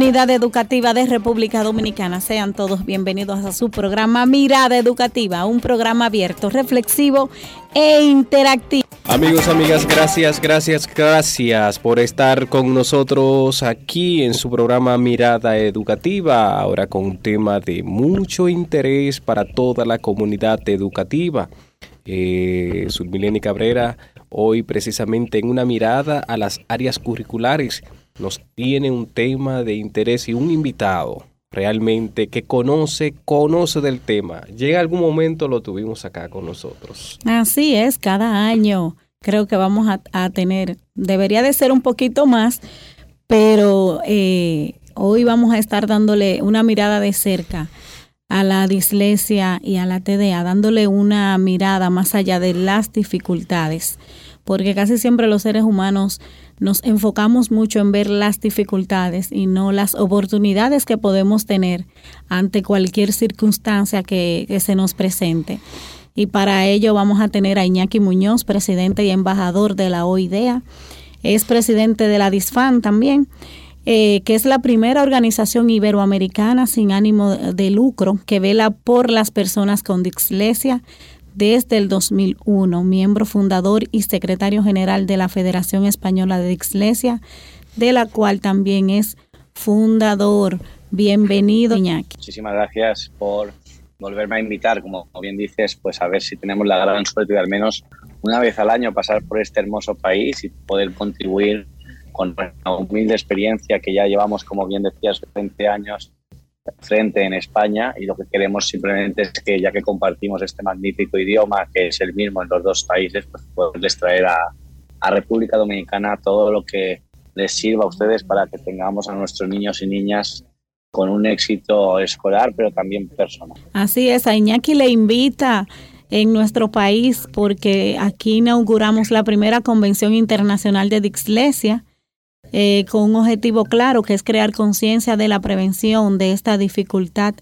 Comunidad Educativa de República Dominicana, sean todos bienvenidos a su programa Mirada Educativa, un programa abierto, reflexivo e interactivo. Amigos, amigas, gracias, gracias, gracias por estar con nosotros aquí en su programa Mirada Educativa, ahora con un tema de mucho interés para toda la comunidad educativa. Eh, Cabrera, hoy precisamente en una mirada a las áreas curriculares, nos tiene un tema de interés y un invitado realmente que conoce, conoce del tema. Llega algún momento lo tuvimos acá con nosotros. Así es, cada año creo que vamos a, tener, debería de ser un poquito más, pero eh, hoy vamos a estar dándole una mirada de cerca a la dislexia y a la TDA, dándole una mirada más allá de las dificultades, porque casi siempre los seres humanos nos enfocamos mucho en ver las dificultades y no las oportunidades que podemos tener ante cualquier circunstancia que, se nos presente. Y para ello vamos a tener a Iñaki Muñoz, presidente y embajador de la OIDEA. Es presidente de la DISFAN también, eh, que es la primera organización iberoamericana sin ánimo de lucro que vela por las personas con dislexia, desde el 2001, miembro fundador y secretario general de la Federación Española de Dislexia, de la cual también es fundador. Bienvenido, Iñaki. Muchísimas gracias por volverme a invitar, como bien dices, pues a ver si tenemos la gran suerte de al menos una vez al año pasar por este hermoso país y poder contribuir con una humilde experiencia que ya llevamos, como bien decías, 20 años frente en España y lo que queremos simplemente es que ya que compartimos este magnífico idioma que es el mismo en los dos países, pues poderles traer a, a República Dominicana todo lo que les sirva a ustedes para que tengamos a nuestros niños y niñas con un éxito escolar, pero también personal. Así es, a Iñaki le invita en nuestro país porque aquí inauguramos la primera convención internacional de dislexia eh, con un objetivo claro que es crear conciencia de la prevención de esta dificultad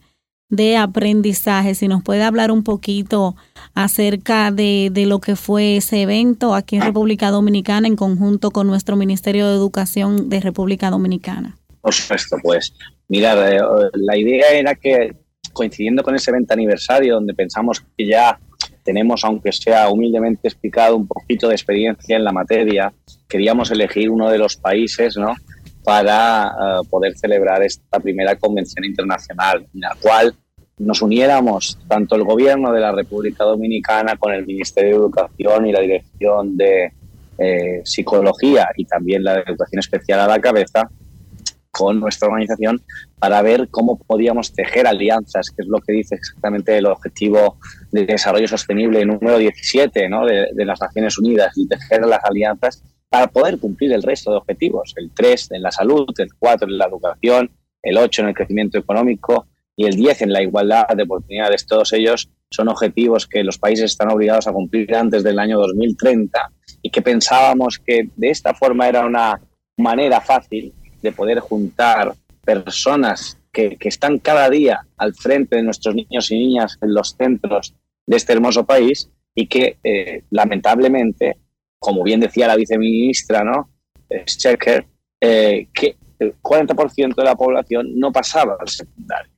de aprendizaje. Si nos puede hablar un poquito acerca de, de, lo que fue ese evento aquí en República Dominicana en conjunto con nuestro Ministerio de Educación de República Dominicana. Por supuesto, pues mira, eh, la idea era que coincidiendo con ese 20 aniversario donde pensamos que ya tenemos, aunque sea humildemente explicado, un poquito de experiencia en la materia, queríamos elegir uno de los países ¿no? para eh, poder celebrar esta primera convención internacional, en la cual nos uniéramos tanto el gobierno de la República Dominicana con el Ministerio de Educación y la Dirección de eh, Psicología y también la Educación Especial a la cabeza con nuestra organización para ver cómo podíamos tejer alianzas, que es lo que dice exactamente el objetivo de desarrollo sostenible número 17 ¿no? de, de las Naciones Unidas, y tejer las alianzas para poder cumplir el resto de objetivos, el 3 en la salud, el 4 en la educación, el 8 en el crecimiento económico y el 10 en la igualdad de oportunidades. Todos ellos son objetivos que los países están obligados a cumplir antes del año 2030 y que pensábamos que de esta forma era una manera fácil de poder juntar personas que, están cada día al frente de nuestros niños y niñas en los centros de este hermoso país y que eh, lamentablemente como bien decía la viceministra, ¿no? Checker, eh, que el 40% de la población no pasaba al secundario.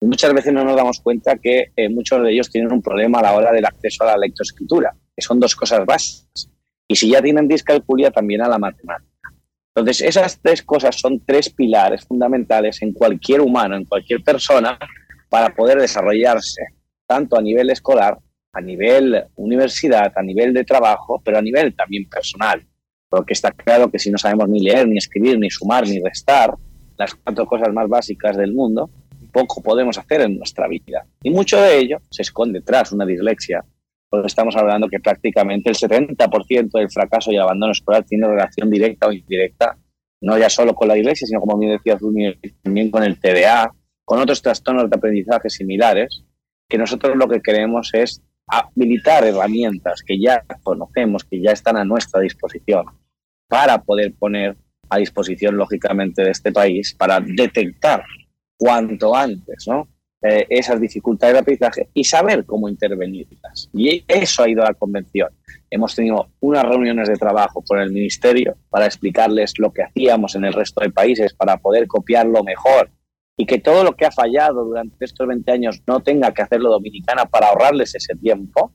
Muchas veces no nos damos cuenta que eh, muchos de ellos tienen un problema a la hora del acceso a la lectoescritura, que son dos cosas básicas. Y si ya tienen discalculia, también a la matemática. Entonces, esas tres cosas son tres pilares fundamentales en cualquier humano, en cualquier persona, para poder desarrollarse, tanto a nivel escolar a nivel universidad, a nivel de trabajo, pero a nivel también personal. Porque está claro que si no sabemos ni leer, ni escribir, ni sumar, ni restar, las cuatro cosas más básicas del mundo, poco podemos hacer en nuestra vida. Y mucho de ello se esconde tras una dislexia, porque estamos hablando que prácticamente el 70% del fracaso y el abandono escolar tiene relación directa o indirecta, no ya solo con la dislexia, sino como bien decía también con el TDA, con otros trastornos de aprendizaje similares, que nosotros lo que queremos es habilitar herramientas que ya conocemos, que ya están a nuestra disposición, para poder poner a disposición, lógicamente, de este país, para detectar cuanto antes. Eh, esas dificultades de aprendizaje y saber cómo intervenirlas. Y eso ha ido a la convención. Hemos tenido unas reuniones de trabajo con el Ministerio para explicarles lo que hacíamos en el resto de países para poder copiarlo mejor y que todo lo que ha fallado durante estos 20 años no tenga que hacerlo Dominicana para ahorrarles ese tiempo.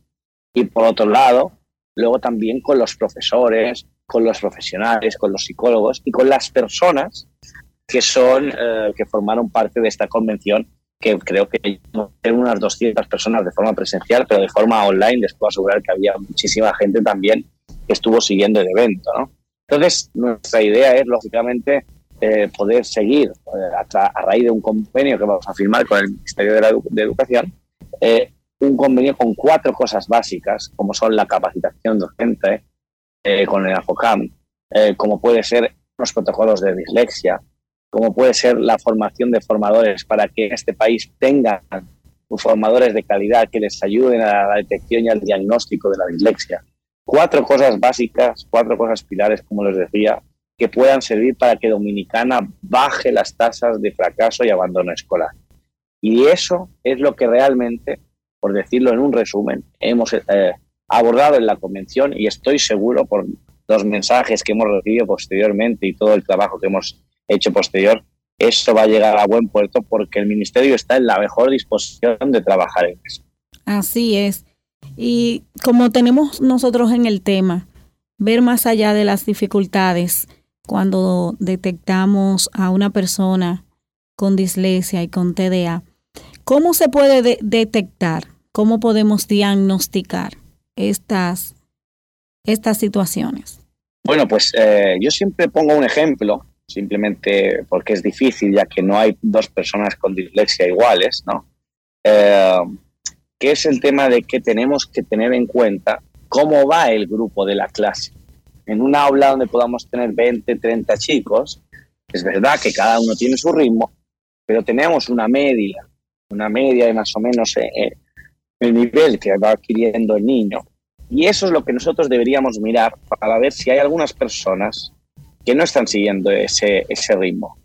Y por otro lado, luego también con los profesores, con los profesionales, con los psicólogos y con las personas que son eh, que formaron parte de esta convención que creo que eran unas 200 personas de forma presencial, pero de forma online les puedo asegurar que había muchísima gente también que estuvo siguiendo el evento. ¿no? Entonces, nuestra idea es, lógicamente, eh, poder seguir eh, a, raíz de un convenio que vamos a firmar con el Ministerio de, Educación, eh, un convenio con cuatro cosas básicas, como son la capacitación docente con el AFOCAM, como puede ser los protocolos de dislexia, como puede ser la formación de formadores para que este país tengan formadores de calidad que les ayuden a la detección y al diagnóstico de la dislexia. Cuatro cosas básicas, cuatro cosas pilares, como les decía, que puedan servir para que Dominicana baje las tasas de fracaso y abandono escolar. Y eso es lo que realmente, por decirlo en un resumen, hemos eh, abordado en la convención y estoy seguro por los mensajes que hemos recibido posteriormente y todo el trabajo que hemos hecho posterior, eso va a llegar a buen puerto porque el Ministerio está en la mejor disposición de trabajar en eso. Así es. Y como tenemos nosotros en el tema, ver más allá de las dificultades, cuando detectamos a una persona con dislexia y con TDA, ¿cómo se puede detectar? ¿Cómo podemos diagnosticar estas, estas situaciones? Bueno, pues eh, yo siempre pongo un ejemplo, simplemente porque es difícil, ya que no hay dos personas con dislexia iguales, ¿no? Eh, que es el tema de que tenemos que tener en cuenta cómo va el grupo de la clase en un aula donde podamos tener 20, 30 chicos, es verdad que cada uno tiene su ritmo, pero tenemos una media, una media de más o menos eh, eh, el nivel que va adquiriendo el niño. Y eso es lo que nosotros deberíamos mirar para ver si hay algunas personas que no están siguiendo ese, ese ritmo.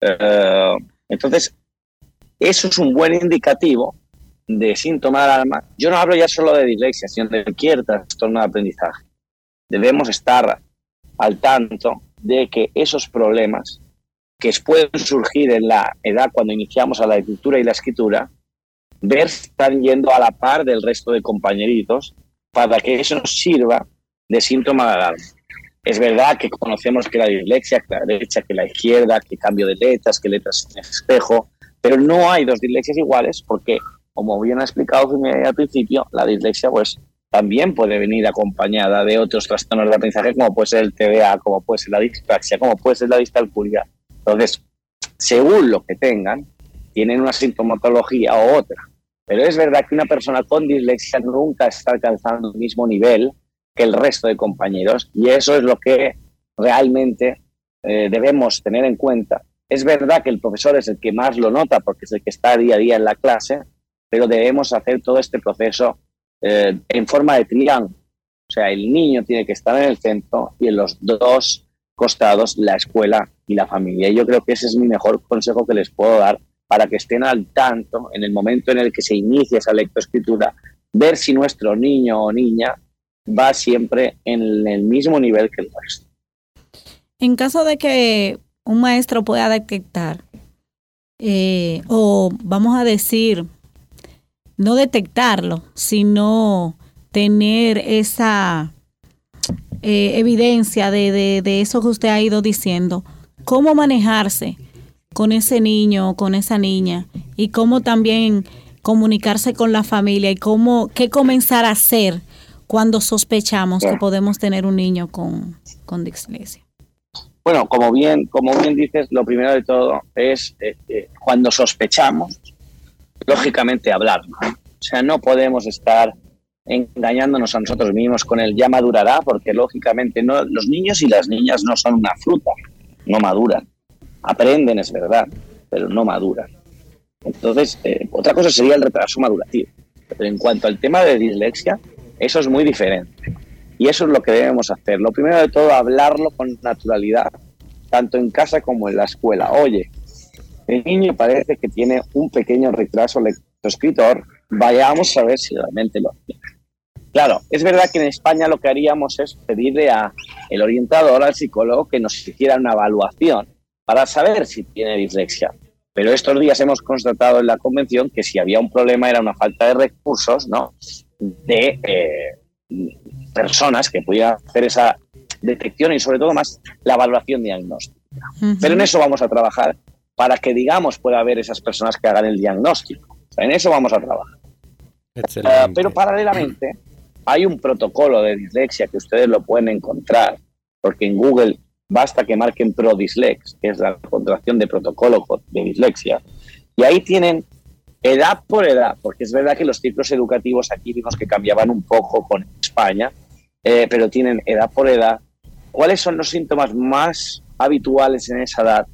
Eh, entonces, eso es un buen indicativo de síntoma de alarma. Yo no hablo ya solo de dislexia, sino de cualquier trastorno de aprendizaje debemos estar al tanto de que esos problemas que pueden surgir en la edad cuando iniciamos a la escritura y la escritura, ver están yendo a la par del resto de compañeritos para que eso nos sirva de síntoma de alarma. Es verdad que conocemos que la dislexia, que la derecha, que la izquierda, que cambio de letras, que letras en espejo, pero no hay dos dislexias iguales porque, como bien ha explicado al principio, la dislexia pues también puede venir acompañada de otros trastornos de aprendizaje, como puede ser el TDA, como puede ser la dispraxia, como puede ser la discalculia. Entonces, según lo que tengan, tienen una sintomatología o otra. Pero es verdad que una persona con dislexia nunca está alcanzando el mismo nivel que el resto de compañeros y eso es lo que realmente eh, debemos tener en cuenta. Es verdad que el profesor es el que más lo nota porque es el que está día a día en la clase, pero debemos hacer todo este proceso eh, en forma de triángulo. O sea, el niño tiene que estar en el centro y en los dos costados la escuela y la familia. Y yo creo que ese es mi mejor consejo que les puedo dar para que estén al tanto en el momento en el que se inicia esa lectoescritura, ver si nuestro niño o niña va siempre en el mismo nivel que el resto. En caso de que un maestro pueda detectar, eh, o vamos a decir, no detectarlo, sino tener esa eh, evidencia de, de, eso que usted ha ido diciendo, cómo manejarse con ese niño, con esa niña, y cómo también comunicarse con la familia y cómo, qué comenzar a hacer cuando sospechamos que podemos tener un niño con, con dislexia. Bueno, como bien, como bien dices, lo primero de todo es eh, eh, cuando sospechamos, lógicamente hablar. O sea, no podemos estar engañándonos a nosotros mismos con el ya madurará, porque lógicamente no, los niños y las niñas no son una fruta, no maduran. Aprenden, es verdad, pero no maduran. Entonces, eh, otra cosa sería el retraso madurativo. Pero en cuanto al tema de dislexia, eso es muy diferente. Y eso es lo que debemos hacer. Lo primero de todo, hablarlo con naturalidad, tanto en casa como en la escuela. Oye, el niño parece que tiene un pequeño retraso lectoescritor, vayamos a ver si realmente lo tiene. Claro, es verdad que en España lo que haríamos es pedirle a el orientador, al psicólogo, que nos hiciera una evaluación para saber si tiene dislexia. Pero estos días hemos constatado en la convención que si había un problema era una falta de recursos, ¿no? De eh, personas que pudieran hacer esa detección y sobre todo más la evaluación diagnóstica. Pero en eso vamos a trabajar para que, digamos, pueda haber esas personas que hagan el diagnóstico. en eso vamos a trabajar. Uh, pero paralelamente hay un protocolo de dislexia que ustedes lo pueden encontrar, porque en Google basta que marquen ProDislex, que es la contracción de protocolo de dislexia, y ahí tienen edad por edad, porque es verdad que los ciclos educativos aquí vimos que cambiaban un poco con España, eh, pero tienen edad por edad, cuáles son los síntomas más habituales en esa edad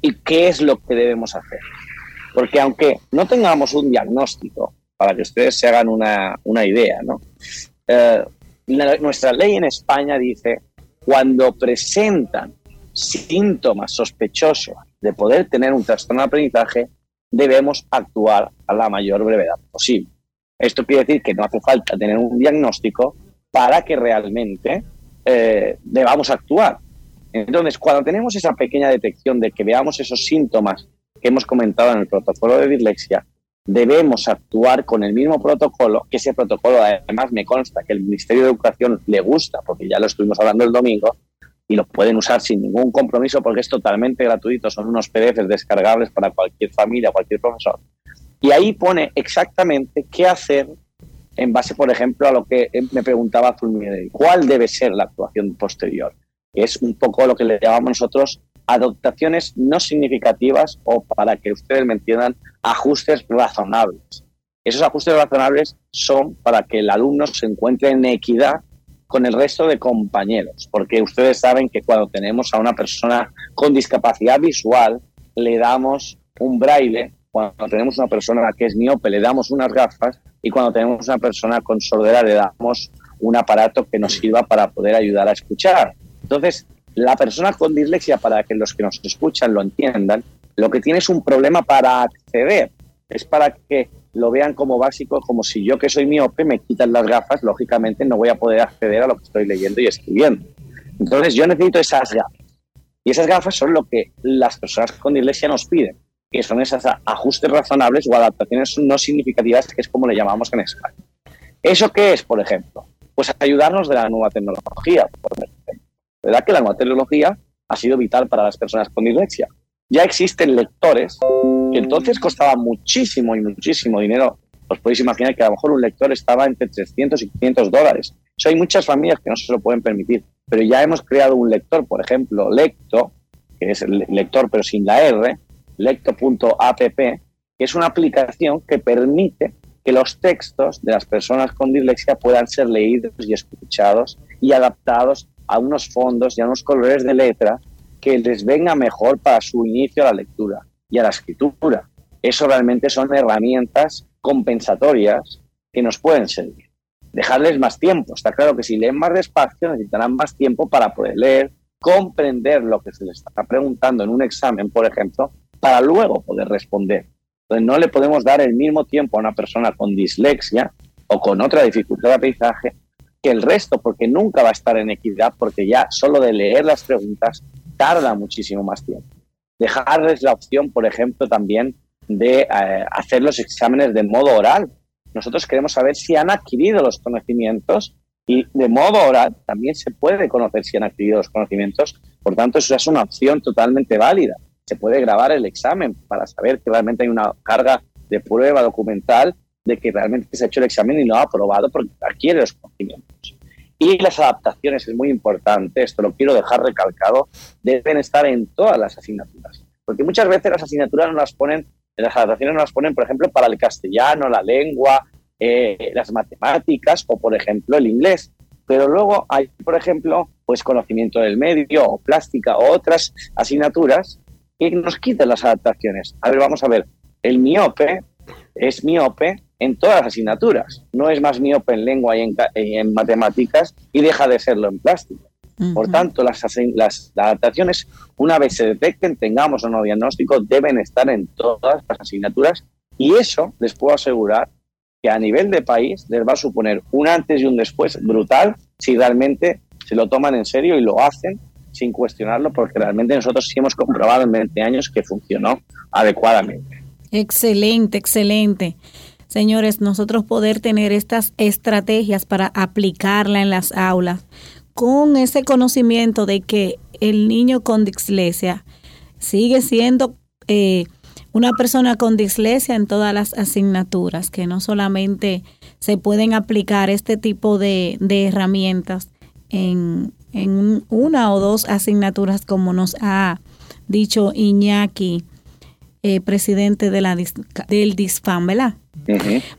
y qué es lo que debemos hacer. Porque aunque no tengamos un diagnóstico, para que ustedes se hagan una, una idea. Eh, nuestra ley en España dice, cuando presentan síntomas sospechosos de poder tener un trastorno de aprendizaje, debemos actuar a la mayor brevedad posible. Esto quiere decir que no hace falta tener un diagnóstico para que realmente eh, debamos actuar. Entonces, cuando tenemos esa pequeña detección de que veamos esos síntomas que hemos comentado en el protocolo de dislexia, debemos actuar con el mismo protocolo, que ese protocolo además me consta que el Ministerio de Educación le gusta, porque ya lo estuvimos hablando el domingo, y lo pueden usar sin ningún compromiso porque es totalmente gratuito, son unos PDFs descargables para cualquier familia, cualquier profesor. Y ahí pone exactamente qué hacer en base, por ejemplo, a lo que me preguntaba Zulmire, cuál debe ser la actuación posterior. Es un poco lo que le llamamos nosotros adaptaciones no significativas o, para que ustedes me entiendan, ajustes razonables. Esos ajustes razonables son para que el alumno se encuentre en equidad con el resto de compañeros, porque ustedes saben que cuando tenemos a una persona con discapacidad visual, le damos un braille, cuando tenemos una persona que es miope, le damos unas gafas, y cuando tenemos una persona con sordera, le damos un aparato que nos sirva para poder ayudar a escuchar. Entonces, la persona con dislexia, para que los que nos escuchan lo entiendan, lo que tiene es un problema para acceder. Es para que lo vean como básico, como si yo que soy miope me quitan las gafas, lógicamente no voy a poder acceder a lo que estoy leyendo y escribiendo. Entonces yo necesito esas gafas. Y esas gafas son lo que las personas con dislexia nos piden, que son esos ajustes razonables o adaptaciones no significativas, que es como le llamamos en España. ¿Eso qué es, por ejemplo? Pues ayudarnos de la nueva tecnología, por ejemplo. ¿Verdad? Que la nueva tecnología ha sido vital para las personas con dislexia. Ya existen lectores que entonces costaban muchísimo y muchísimo dinero. Os podéis imaginar que a lo mejor un lector estaba entre 300 y 500 dólares. Eso hay muchas familias que no se lo pueden permitir. Pero ya hemos creado un lector, por ejemplo, Lecto, que es el lector pero sin la R, lecto.app, que es una aplicación que permite que los textos de las personas con dislexia puedan ser leídos y escuchados y adaptados a unos fondos y a unos colores de letra que les venga mejor para su inicio a la lectura y a la escritura. Eso realmente son herramientas compensatorias que nos pueden servir. Dejarles más tiempo. Está claro que si leen más despacio necesitarán más tiempo para poder leer, comprender lo que se les está preguntando en un examen, por ejemplo, para luego poder responder. Entonces no le podemos dar el mismo tiempo a una persona con dislexia o con otra dificultad de aprendizaje que el resto, porque nunca va a estar en equidad, porque ya solo de leer las preguntas tarda muchísimo más tiempo. Dejarles la opción, por ejemplo, también de eh, hacer los exámenes de modo oral. Nosotros queremos saber si han adquirido los conocimientos y de modo oral también se puede conocer si han adquirido los conocimientos. Por tanto, eso es una opción totalmente válida. Se puede grabar el examen para saber que realmente hay una carga de prueba documental de que realmente se ha hecho el examen y lo ha aprobado porque adquiere los conocimientos. Y las adaptaciones es muy importante, esto lo quiero dejar recalcado, deben estar en todas las asignaturas. Porque muchas veces las asignaturas no las ponen, las adaptaciones no las ponen, por ejemplo, para el castellano, la lengua, eh, las matemáticas o, por ejemplo, el inglés. Pero luego hay, por ejemplo, pues conocimiento del medio o plástica o otras asignaturas que nos quitan las adaptaciones. A ver, vamos a ver. El miope es miope en todas las asignaturas. No es más miope en lengua y en, matemáticas y deja de serlo en plástico. Por tanto, las, las, adaptaciones, una vez se detecten, tengamos o no diagnóstico, deben estar en todas las asignaturas y eso les puedo asegurar que a nivel de país les va a suponer un antes y un después brutal si realmente se lo toman en serio y lo hacen sin cuestionarlo, porque realmente nosotros sí hemos comprobado en 20 años que funcionó adecuadamente. Excelente, excelente. Señores, nosotros poder tener estas estrategias para aplicarla en las aulas con ese conocimiento de que el niño con dislexia sigue siendo eh, una persona con dislexia en todas las asignaturas, que no solamente se pueden aplicar este tipo de, herramientas en, en, una o dos asignaturas, como nos ha dicho Iñaki, eh, presidente de la, del DISFAM, ¿verdad?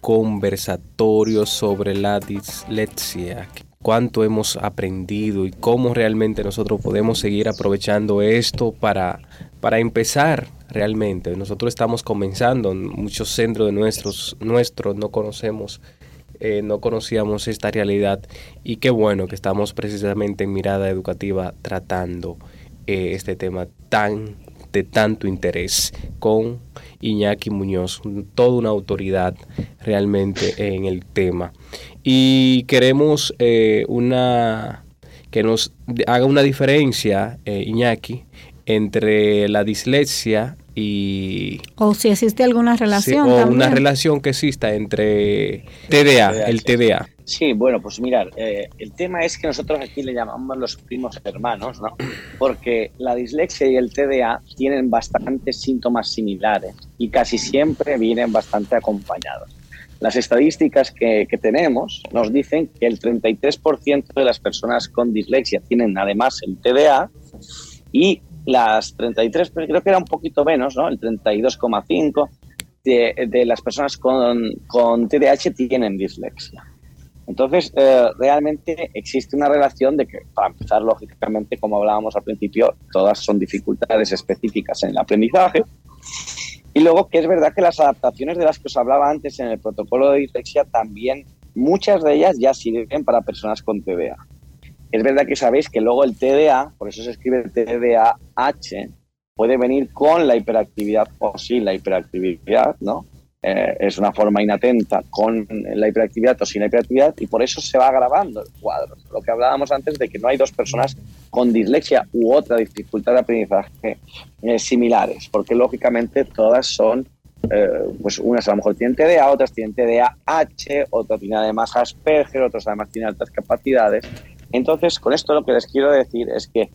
Conversatorio sobre la dislexia cuánto hemos aprendido y cómo realmente nosotros podemos seguir aprovechando esto para, para empezar realmente. Nosotros estamos comenzando, en muchos centros de nuestros, nuestros no conocemos, eh, no conocíamos esta realidad y qué bueno que estamos precisamente en mirada educativa tratando eh, este tema tan de tanto interés con Iñaki Muñoz, toda una autoridad realmente en el tema. Y queremos eh, una que nos haga una diferencia, eh, Iñaki, entre la dislexia y... O si existe alguna relación. o una relación que exista entre TDA, el TDA. Sí, bueno, pues mirar, eh, el tema es que nosotros aquí le llamamos los primos hermanos, ¿no? Porque la dislexia y el TDA tienen bastantes síntomas similares y casi siempre vienen bastante acompañados. Las estadísticas que, que tenemos nos dicen que el 33% de las personas con dislexia tienen además el TDA y las 33, creo que era un poquito menos, ¿no? El 32,5 de, de, las personas con, con TDAH tienen dislexia. Entonces, eh, realmente existe una relación de que, para empezar, lógicamente, como hablábamos al principio, todas son dificultades específicas en el aprendizaje. Y luego que es verdad que las adaptaciones de las que os hablaba antes en el protocolo de dislexia también, muchas de ellas ya sirven para personas con TDA. Es verdad que sabéis que luego el TDA, por eso se escribe TDAH, puede venir con la hiperactividad o sin la hiperactividad, ¿no? Eh, es una forma inatenta con la hiperactividad o sin la hiperactividad y por eso se va agravando el cuadro. Lo que hablábamos antes de que no hay dos personas con dislexia u otra dificultad de aprendizaje eh, similares, porque lógicamente todas son, eh, pues unas a lo mejor tienen TDA, otras tienen TDAH, otras tienen además Asperger, otras además tienen altas capacidades. Entonces, con esto lo que les quiero decir es que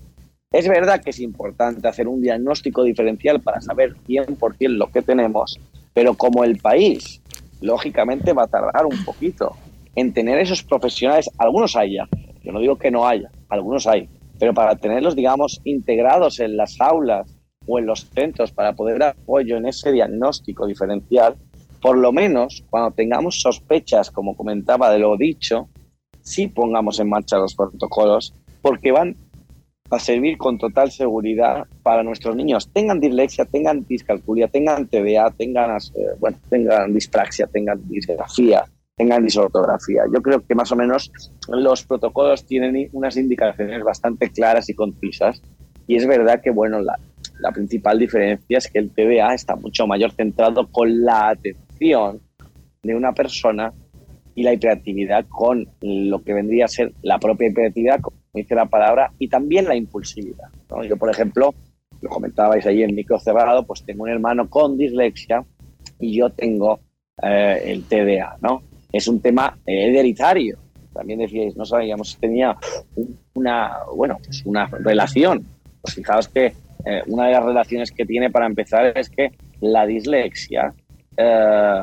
es verdad que es importante hacer un diagnóstico diferencial para saber 100% lo que tenemos, pero como el país, lógicamente, va a tardar un poquito en tener esos profesionales, algunos hay ya, yo no digo que no haya, algunos hay, pero para tenerlos, digamos, integrados en las aulas o en los centros para poder dar apoyo en ese diagnóstico diferencial, por lo menos cuando tengamos sospechas, como comentaba de lo dicho, sí pongamos en marcha los protocolos, porque van a servir con total seguridad para nuestros niños. Tengan dislexia, tengan discalculia, tengan TDA, tengan, eh, bueno, tengan dispraxia, tengan disgrafía, tengan disortografía. Yo creo que más o menos los protocolos tienen unas indicaciones bastante claras y concisas. Y es verdad que, bueno, la, la principal diferencia es que el TDA está mucho mayor centrado con la atención de una persona y la hiperactividad con lo que vendría a ser la propia hiperactividad dice la palabra, y también la impulsividad. Yo, por ejemplo, lo comentabais ahí en micro cerrado, pues tengo un hermano con dislexia y yo tengo eh, el TDA, ¿no? Es un tema hereditario. También decíais, no sabíamos tenía una, bueno, pues una relación. Pues fijaos que eh, una de las relaciones que tiene para empezar es que la dislexia eh,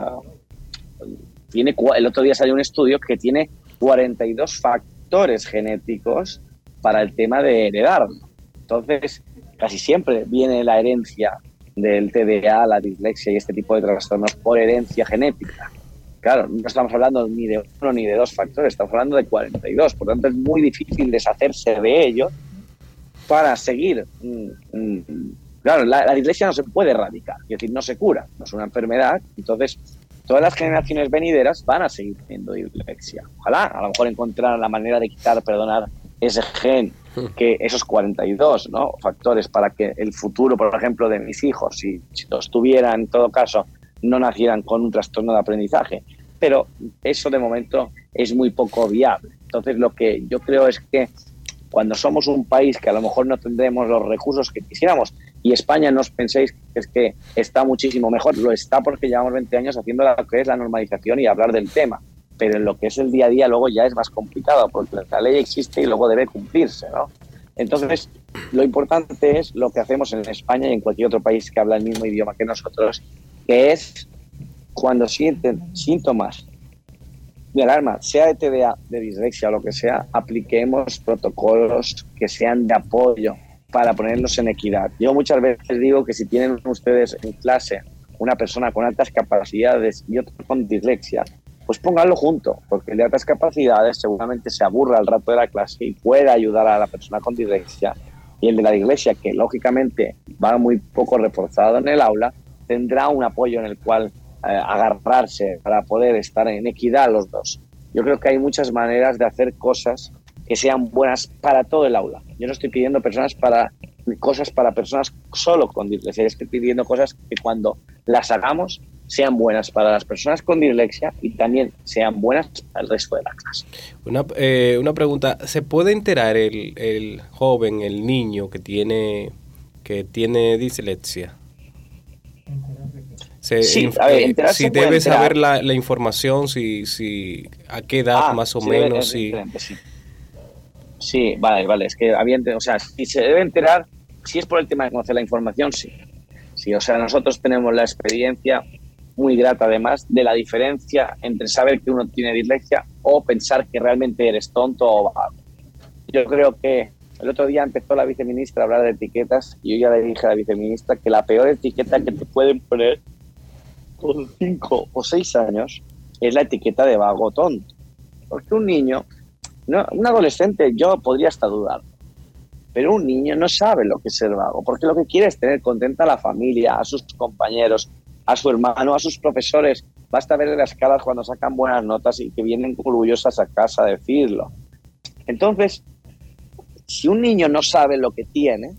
tiene, el otro día salió un estudio que tiene 42 factores genéticos para el tema de heredar. Entonces, casi siempre viene la herencia del TDA, la dislexia y este tipo de trastornos por herencia genética. Claro, no estamos hablando ni de uno ni de dos factores, estamos hablando de 42. Por tanto, es muy difícil deshacerse de ellos para seguir. Mm, mm, claro, la, la, dislexia no se puede erradicar, es decir, no se cura, no es una enfermedad. Entonces, todas las generaciones venideras van a seguir teniendo dislexia. Ojalá, a lo mejor encontrar la manera de quitar, perdonar ese gen, que esos 42 ¿no? factores para que el futuro, por ejemplo, de mis hijos, si, si los tuvieran en todo caso, no nacieran con un trastorno de aprendizaje. Pero eso de momento es muy poco viable. Entonces, lo que yo creo es que cuando somos un país que a lo mejor no tendremos los recursos que quisiéramos, y España no os penséis que es que está muchísimo mejor, lo está porque llevamos 20 años haciendo lo que es la normalización y hablar del tema, pero en lo que es el día a día luego ya es más complicado, porque la ley existe y luego debe cumplirse, ¿no? Entonces, lo importante es lo que hacemos en España y en cualquier otro país que habla el mismo idioma que nosotros, que es cuando sienten síntomas de alarma, sea de TDA, de dislexia o lo que sea, apliquemos protocolos que sean de apoyo para ponerlos en equidad. Yo muchas veces digo que si tienen ustedes en clase una persona con altas capacidades y otro con dislexia, pues pónganlo junto, porque el de altas capacidades seguramente se aburra al rato de la clase y puede ayudar a la persona con dislexia. Y el de la dislexia, que lógicamente va muy poco reforzado en el aula, tendrá un apoyo en el cual eh, agarrarse para poder estar en equidad los dos. Yo creo que hay muchas maneras de hacer cosas que sean buenas para todo el aula. Yo no estoy pidiendo personas para cosas para personas solo con dislexia, estoy pidiendo cosas que cuando las hagamos sean buenas para las personas con dislexia y también sean buenas para el resto de la clase. Una, eh, una pregunta, ¿se puede enterar el, el, joven, el niño que tiene, que tiene dislexia? sí, si debe saber la, la, información, si, si a qué edad ah, más o menos. sí. Sí, vale, vale. Es que había, o sea, si se debe enterar, si es por el tema de conocer la información, sí. Sí, o sea, nosotros tenemos la experiencia muy grata además de la diferencia entre saber que uno tiene dislexia o pensar que realmente eres tonto o vago. Yo creo que el otro día empezó la viceministra a hablar de etiquetas y yo ya le dije a la viceministra que la peor etiqueta que te pueden poner con cinco o seis años es la etiqueta de vago tonto. Porque un niño, no, un adolescente, yo podría hasta dudar, pero un niño no sabe lo que es ser vago, porque lo que quiere es tener contenta a la familia, a sus compañeros, a su hermano, a sus profesores. Basta ver las caras cuando sacan buenas notas y que vienen orgullosas a casa a decirlo. Entonces, si un niño no sabe lo que tiene,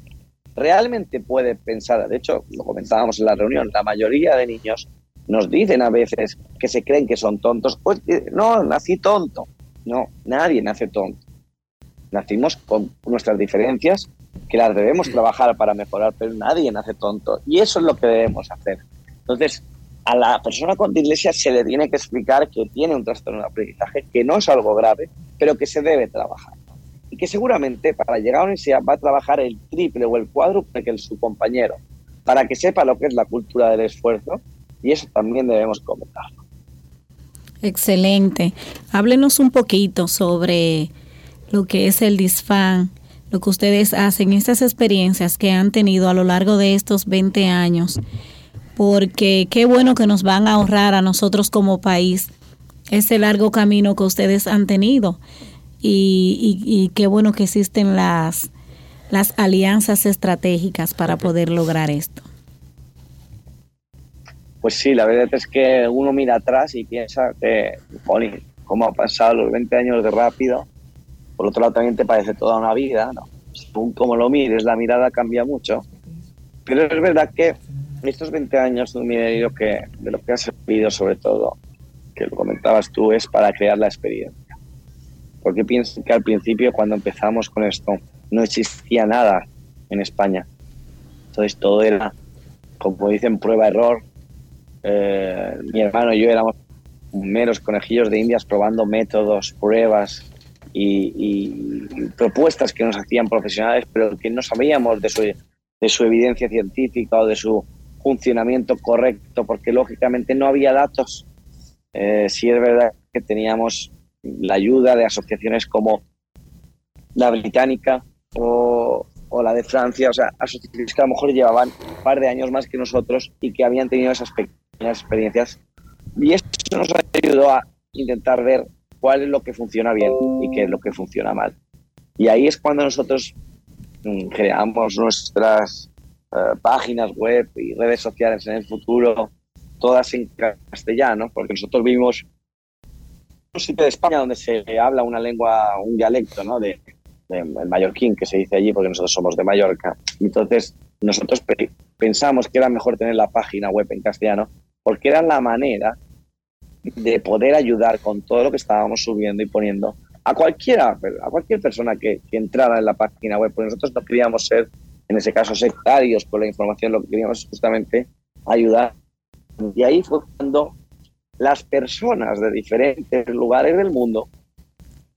realmente puede pensar, de hecho, lo comentábamos en la reunión, la mayoría de niños nos dicen a veces que se creen que son tontos. Pues eh, no, nací tonto. No, nadie nace tonto. Nacimos con nuestras diferencias que las debemos trabajar para mejorar, pero nadie nace tonto. Y eso es lo que debemos hacer. Entonces, a la persona con dislexia se le tiene que explicar que tiene un trastorno de aprendizaje, que no es algo grave, pero que se debe trabajar. Y que seguramente para llegar a la universidad va a trabajar el triple o el cuádruple que su compañero, para que sepa lo que es la cultura del esfuerzo y eso también debemos comentarlo. Excelente. Háblenos un poquito sobre lo que es el DISFAN, lo que ustedes hacen, estas experiencias que han tenido a lo largo de estos 20 años, porque qué bueno que nos van a ahorrar a nosotros como país ese largo camino que ustedes han tenido y, y qué bueno que existen las, las alianzas estratégicas para poder lograr esto. Pues sí, la verdad es que uno mira atrás y piensa que, jolín, cómo ha pasado los 20 años de rápido. Por otro lado, también te parece toda una vida, ¿no? Como lo mires, la mirada cambia mucho. Pero es verdad que estos 20 años de que de lo que ha servido sobre todo, que lo comentabas tú, es para crear la experiencia. Porque pienso que al principio, cuando empezamos con esto, no existía nada en España. Entonces todo era, como dicen, prueba-error, eh, mi hermano y yo éramos meros conejillos de indias probando métodos, pruebas y, propuestas que nos hacían profesionales, pero que no sabíamos de su, de su evidencia científica o de su funcionamiento correcto, porque lógicamente no había datos. Eh, sí es verdad que teníamos la ayuda de asociaciones como la británica o, o la de Francia, o sea, asociaciones que a lo mejor llevaban un par de años más que nosotros y que habían tenido ese aspecto experiencias. Y eso nos ayudó a intentar ver cuál es lo que funciona bien y qué es lo que funciona mal. Y ahí es cuando nosotros mm, creamos nuestras eh, páginas web y redes sociales en el futuro, todas en castellano, porque nosotros vivimos un sitio de España donde se habla una lengua, un dialecto, ¿no? De, el mallorquín, que se dice allí, porque nosotros somos de Mallorca. Entonces, nosotros pensamos que era mejor tener la página web en castellano, porque era la manera de poder ayudar con todo lo que estábamos subiendo y poniendo a cualquiera, a cualquier persona que, que entrara en la página web, porque nosotros no queríamos ser, en ese caso, sectarios con la información, lo que queríamos es justamente ayudar. Y ahí fue cuando las personas de diferentes lugares del mundo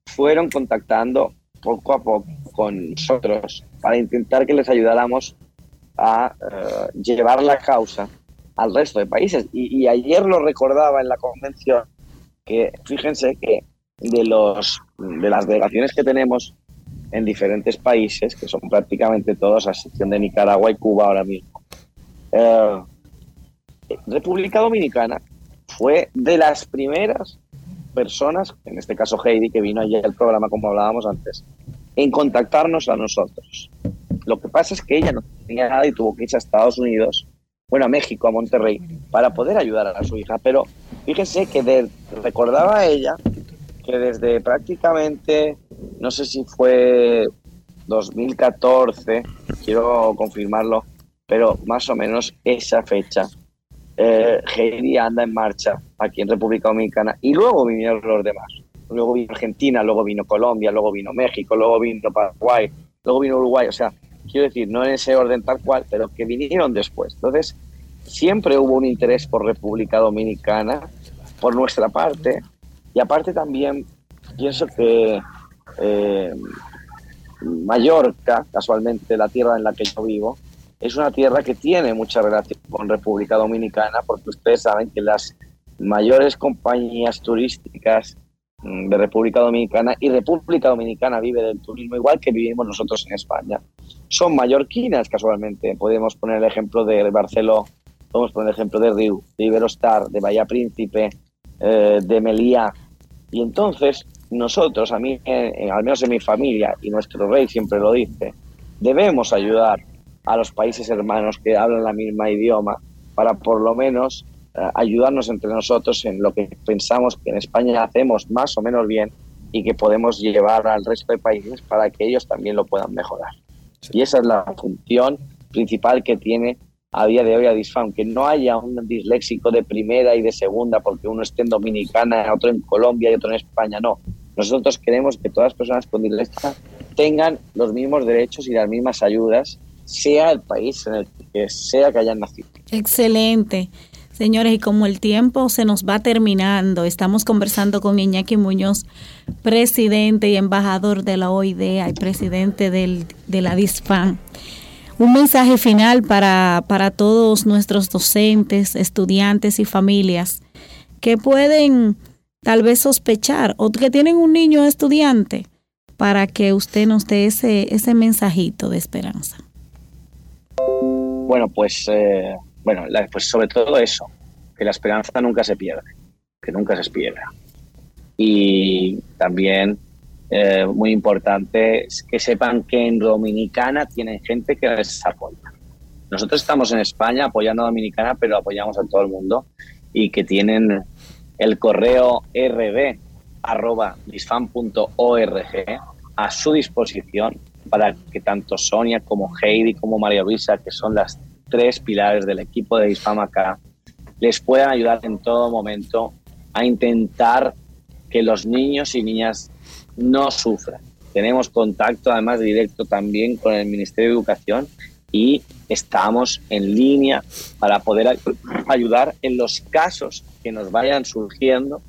fueron contactando poco a poco con nosotros para intentar que les ayudáramos a eh, llevar la causa al resto de países. Y, ayer lo recordaba en la convención que fíjense que de los de las delegaciones que tenemos en diferentes países, que son prácticamente todos, a excepción de Nicaragua y Cuba ahora mismo, eh, República Dominicana fue de las primeras personas, en este caso Heidi, que vino allí al programa como hablábamos antes, en contactarnos a nosotros. Lo que pasa es que ella no tenía nada y tuvo que irse a Estados Unidos, bueno, a México, a Monterrey, para poder ayudar a su hija. Pero fíjese que recordaba a ella que desde prácticamente, no sé si fue 2014, quiero confirmarlo, pero más o menos esa fecha, eh, Heidi anda en marcha aquí en República Dominicana y luego vinieron los demás. Luego vino Argentina, luego vino Colombia, luego vino México, luego vino Paraguay, luego vino Uruguay. O sea, quiero decir, no en ese orden tal cual, pero que vinieron después. Entonces, siempre hubo un interés por República Dominicana, por nuestra parte, y aparte también pienso que eh, Mallorca, casualmente la tierra en la que yo vivo, es una tierra que tiene mucha relación con República Dominicana, porque ustedes saben que las mayores compañías turísticas mm, de República Dominicana y República Dominicana vive del turismo igual que vivimos nosotros en España. Son mallorquinas casualmente. Podemos poner el ejemplo de Barcelona, podemos poner el ejemplo de Riu, de Iberostar, de Bahía Príncipe, eh, de Melía. Y entonces nosotros, a mí, eh, al menos en mi familia, y nuestro rey siempre lo dice, debemos ayudar a los países hermanos que hablan la misma idioma para por lo menos eh, ayudarnos entre nosotros en lo que pensamos que en España hacemos más o menos bien y que podemos llevar al resto de países para que ellos también lo puedan mejorar. Y esa es la función principal que tiene a día de hoy a Disfam, que no haya un disléxico de primera y de segunda porque uno esté en Dominicana, otro en Colombia y otro en España, no. Nosotros queremos que todas las personas con dislexia tengan los mismos derechos y las mismas ayudas sea el país en el que sea que hayan nacido. Excelente. Señores, y como el tiempo se nos va terminando, estamos conversando con Iñaki Muñoz, presidente y embajador de la OIDEA y presidente del, de la DISPAN. Un mensaje final para, para todos nuestros docentes, estudiantes y familias que pueden tal vez sospechar o que tienen un niño estudiante para que usted nos dé ese, ese mensajito de esperanza. Bueno, pues, eh, bueno, pues sobre todo eso, que la esperanza nunca se pierde, que nunca se pierda. Y también, eh, muy importante, que sepan que en Dominicana tienen gente que les apoya. Nosotros estamos en España apoyando a Dominicana, pero apoyamos a todo el mundo y que tienen el correo rb a su disposición para que tanto Sonia como Heidi como María Luisa, que son las tres pilares del equipo de Disfam acá, les puedan ayudar en todo momento a intentar que los niños y niñas no sufran. Tenemos contacto además directo también con el Ministerio de Educación y estamos en línea para poder ayudar en los casos que nos vayan surgiendo,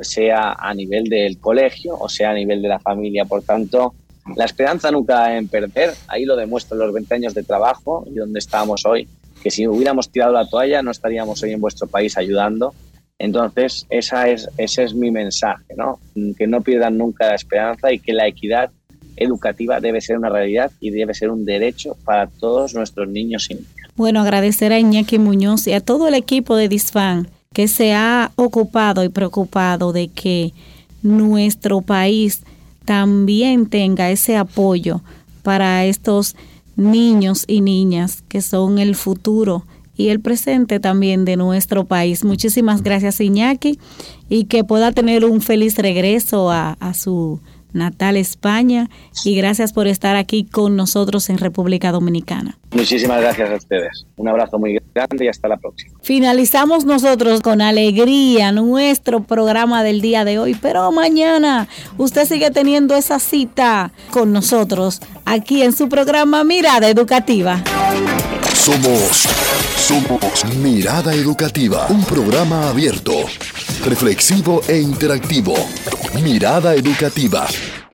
sea a nivel del colegio o sea a nivel de la familia. Por tanto, la esperanza nunca en perder, ahí lo demuestran los 20 años de trabajo y donde estamos hoy, que si hubiéramos tirado la toalla no estaríamos hoy en vuestro país ayudando. Entonces, esa es, ese es mi mensaje, ¿no? que no pierdan nunca la esperanza y que la equidad educativa debe ser una realidad y debe ser un derecho para todos nuestros niños y niñas. Bueno, agradecer a Iñaki Muñoz y a todo el equipo de Disfan que se ha ocupado y preocupado de que nuestro país también tenga ese apoyo para estos niños y niñas que son el futuro y el presente también de nuestro país. Muchísimas gracias Iñaki y que pueda tener un feliz regreso a, a su natal España y gracias por estar aquí con nosotros en República Dominicana. Muchísimas gracias a ustedes. Un abrazo muy grande y hasta la próxima. Finalizamos nosotros con alegría nuestro programa del día de hoy, pero mañana usted sigue teniendo esa cita con nosotros aquí en su programa Mirada Educativa. Somos, somos Mirada Educativa, un programa abierto, reflexivo e interactivo. Mirada Educativa